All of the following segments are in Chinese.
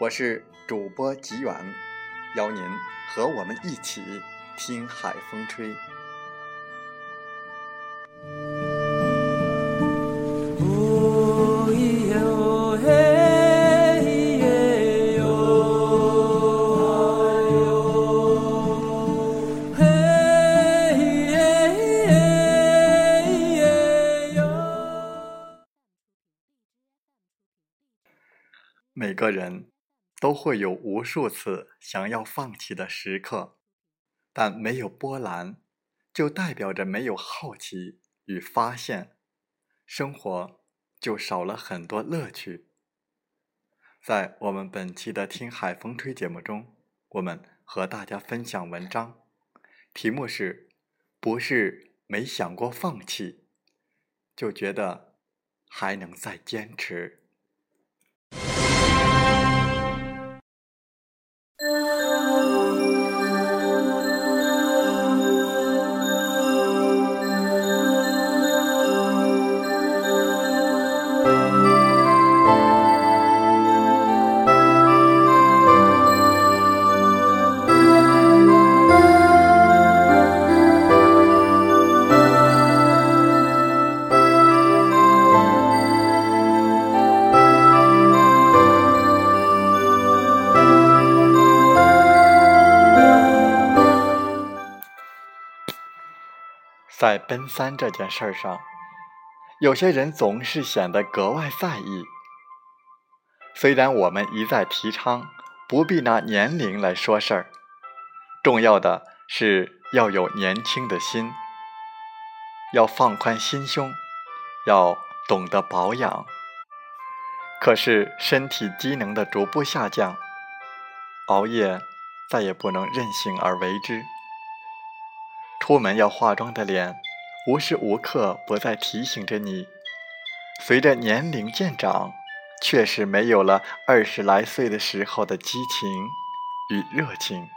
我是主播吉远。邀您和我们一起听海风吹。每个人。都会有无数次想要放弃的时刻，但没有波澜，就代表着没有好奇与发现，生活就少了很多乐趣。在我们本期的《听海风吹》节目中，我们和大家分享文章，题目是：不是没想过放弃，就觉得还能再坚持。在奔三这件事上，有些人总是显得格外在意。虽然我们一再提倡不必拿年龄来说事儿，重要的是要有年轻的心，要放宽心胸，要懂得保养。可是身体机能的逐步下降，熬夜再也不能任性而为之。出门要化妆的脸，无时无刻不在提醒着你。随着年龄渐长，确实没有了二十来岁的时候的激情与热情。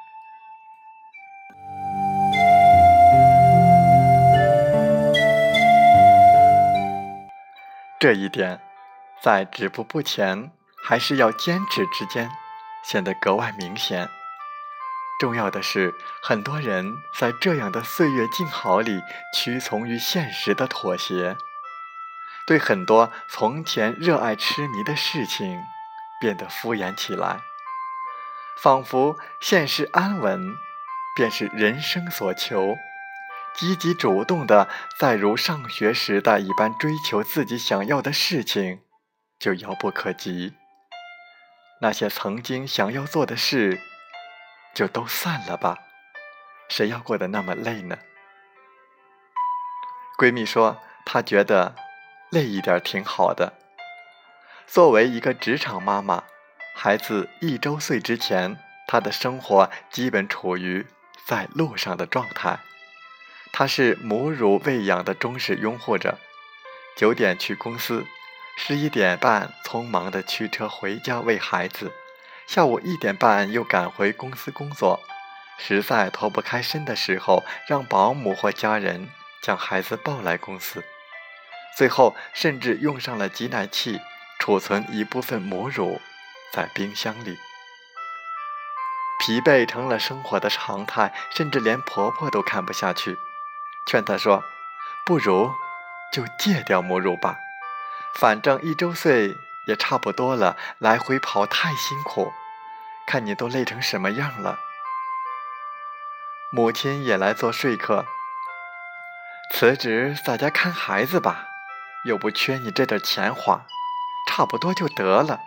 这一点，在止步不前还是要坚持之间，显得格外明显。重要的是，很多人在这样的岁月静好里屈从于现实的妥协，对很多从前热爱痴迷的事情变得敷衍起来，仿佛现实安稳便是人生所求，积极主动的再如上学时代一般追求自己想要的事情就遥不可及。那些曾经想要做的事。就都散了吧，谁要过得那么累呢？闺蜜说，她觉得累一点挺好的。作为一个职场妈妈，孩子一周岁之前，她的生活基本处于在路上的状态。她是母乳喂养的忠实拥护者，九点去公司，十一点半匆忙的驱车回家喂孩子。下午一点半又赶回公司工作，实在脱不开身的时候，让保姆或家人将孩子抱来公司。最后甚至用上了挤奶器，储存一部分母乳在冰箱里。疲惫成了生活的常态，甚至连婆婆都看不下去，劝她说：“不如就戒掉母乳吧，反正一周岁也差不多了，来回跑太辛苦，看你都累成什么样了。母亲也来做说客，辞职在家看孩子吧，又不缺你这点钱花，差不多就得了。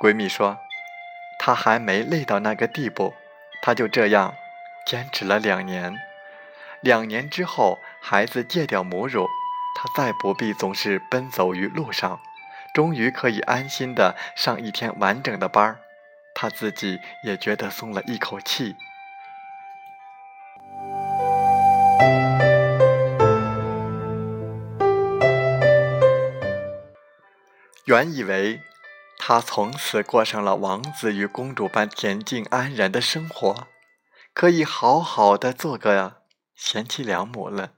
闺蜜说，她还没累到那个地步，她就这样坚持了两年。两年之后，孩子戒掉母乳，他再不必总是奔走于路上，终于可以安心的上一天完整的班儿，他自己也觉得松了一口气。原以为他从此过上了王子与公主般恬静安然的生活，可以好好的做个贤妻良母了。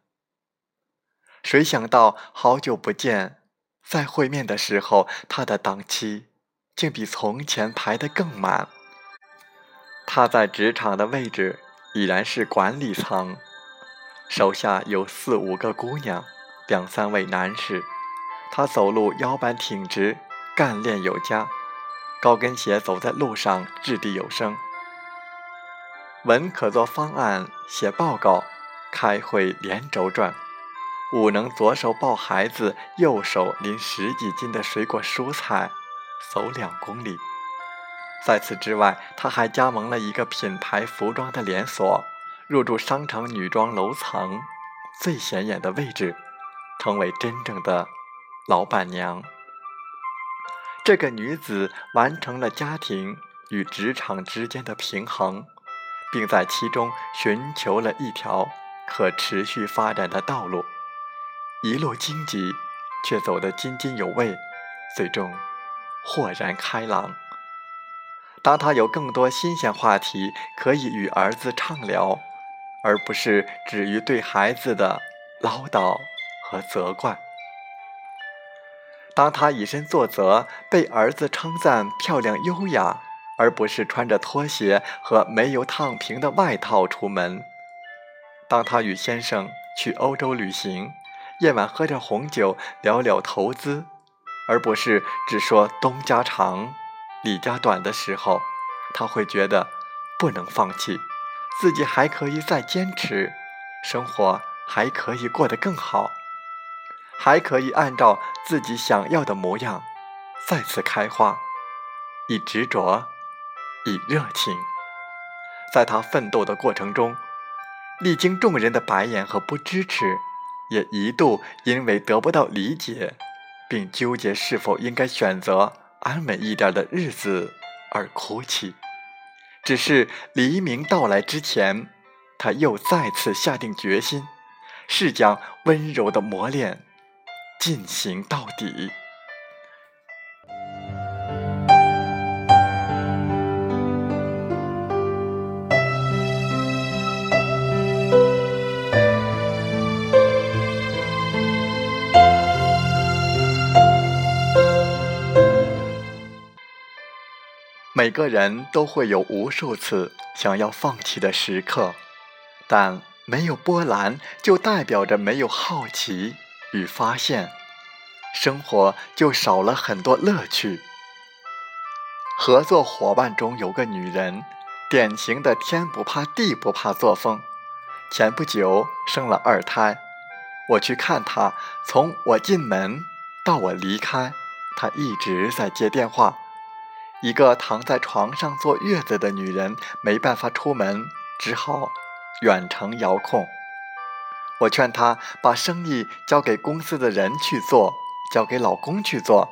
谁想到好久不见，再会面的时候，他的档期竟比从前排得更满。他在职场的位置已然是管理层，手下有四五个姑娘，两三位男士。他走路腰板挺直，干练有加，高跟鞋走在路上掷地有声。文可做方案、写报告、开会连轴转，武能左手抱孩子，右手拎十几斤的水果蔬菜，走两公里。在此之外，他还加盟了一个品牌服装的连锁，入驻商场女装楼层最显眼的位置，成为真正的。老板娘，这个女子完成了家庭与职场之间的平衡，并在其中寻求了一条可持续发展的道路，一路荆棘，却走得津津有味，最终豁然开朗。当他有更多新鲜话题可以与儿子畅聊，而不是止于对孩子的唠叨和责怪。当他以身作则，被儿子称赞漂亮优雅，而不是穿着拖鞋和没有烫平的外套出门；当他与先生去欧洲旅行，夜晚喝点红酒聊聊投资，而不是只说东家长李家短的时候，他会觉得不能放弃，自己还可以再坚持，生活还可以过得更好。还可以按照自己想要的模样再次开花，以执着，以热情。在他奋斗的过程中，历经众人的白眼和不支持，也一度因为得不到理解，并纠结是否应该选择安稳一点的日子而哭泣。只是黎明到来之前，他又再次下定决心，是将温柔的磨练。进行到底。每个人都会有无数次想要放弃的时刻，但没有波澜，就代表着没有好奇。与发现，生活就少了很多乐趣。合作伙伴中有个女人，典型的天不怕地不怕作风。前不久生了二胎，我去看她，从我进门到我离开，她一直在接电话。一个躺在床上坐月子的女人没办法出门，只好远程遥控。我劝她把生意交给公司的人去做，交给老公去做，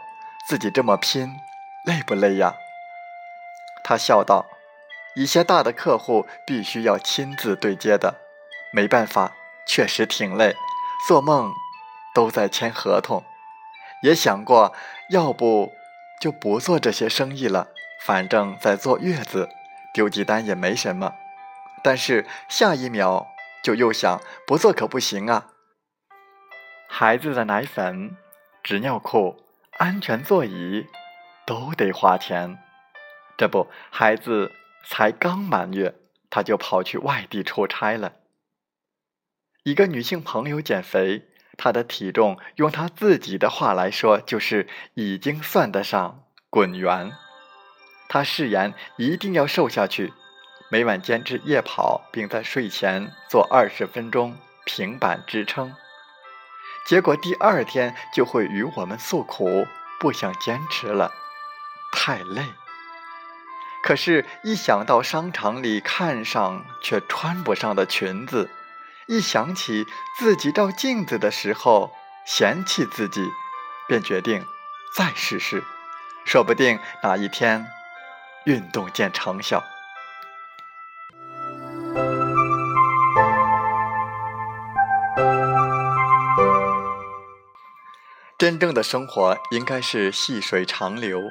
自己这么拼，累不累呀？她笑道：“一些大的客户必须要亲自对接的，没办法，确实挺累，做梦都在签合同。也想过，要不就不做这些生意了，反正在坐月子，丢几单也没什么。但是下一秒。”就又想不做可不行啊！孩子的奶粉、纸尿裤、安全座椅都得花钱。这不，孩子才刚满月，他就跑去外地出差了。一个女性朋友减肥，他的体重用他自己的话来说，就是已经算得上滚圆。他誓言一定要瘦下去，每晚坚持夜跑，并在睡前做二十分钟平板支撑。结果第二天就会与我们诉苦，不想坚持了，太累。可是，一想到商场里看上却穿不上的裙子，一想起自己照镜子的时候嫌弃自己，便决定再试试，说不定哪一天运动见成效。真正的生活应该是细水长流，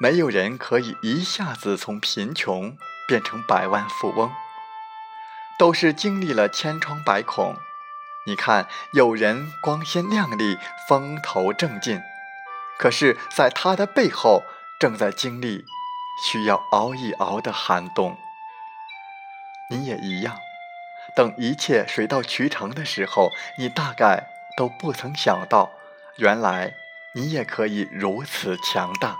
没有人可以一下子从贫穷变成百万富翁，都是经历了千疮百孔。你看，有人光鲜亮丽、风头正劲，可是在他的背后正在经历需要熬一熬的寒冬。你也一样，等一切水到渠成的时候，你大概都不曾想到。原来你也可以如此强大，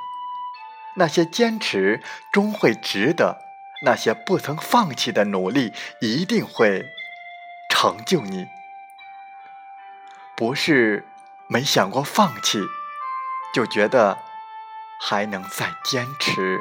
那些坚持终会值得，那些不曾放弃的努力一定会成就你。不是没想过放弃，就觉得还能再坚持。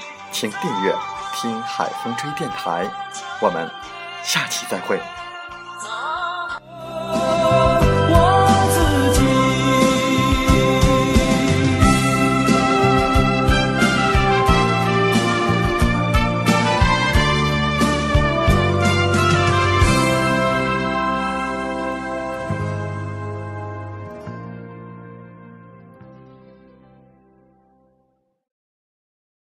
请订阅“听海风吹电台”。我们下期再会。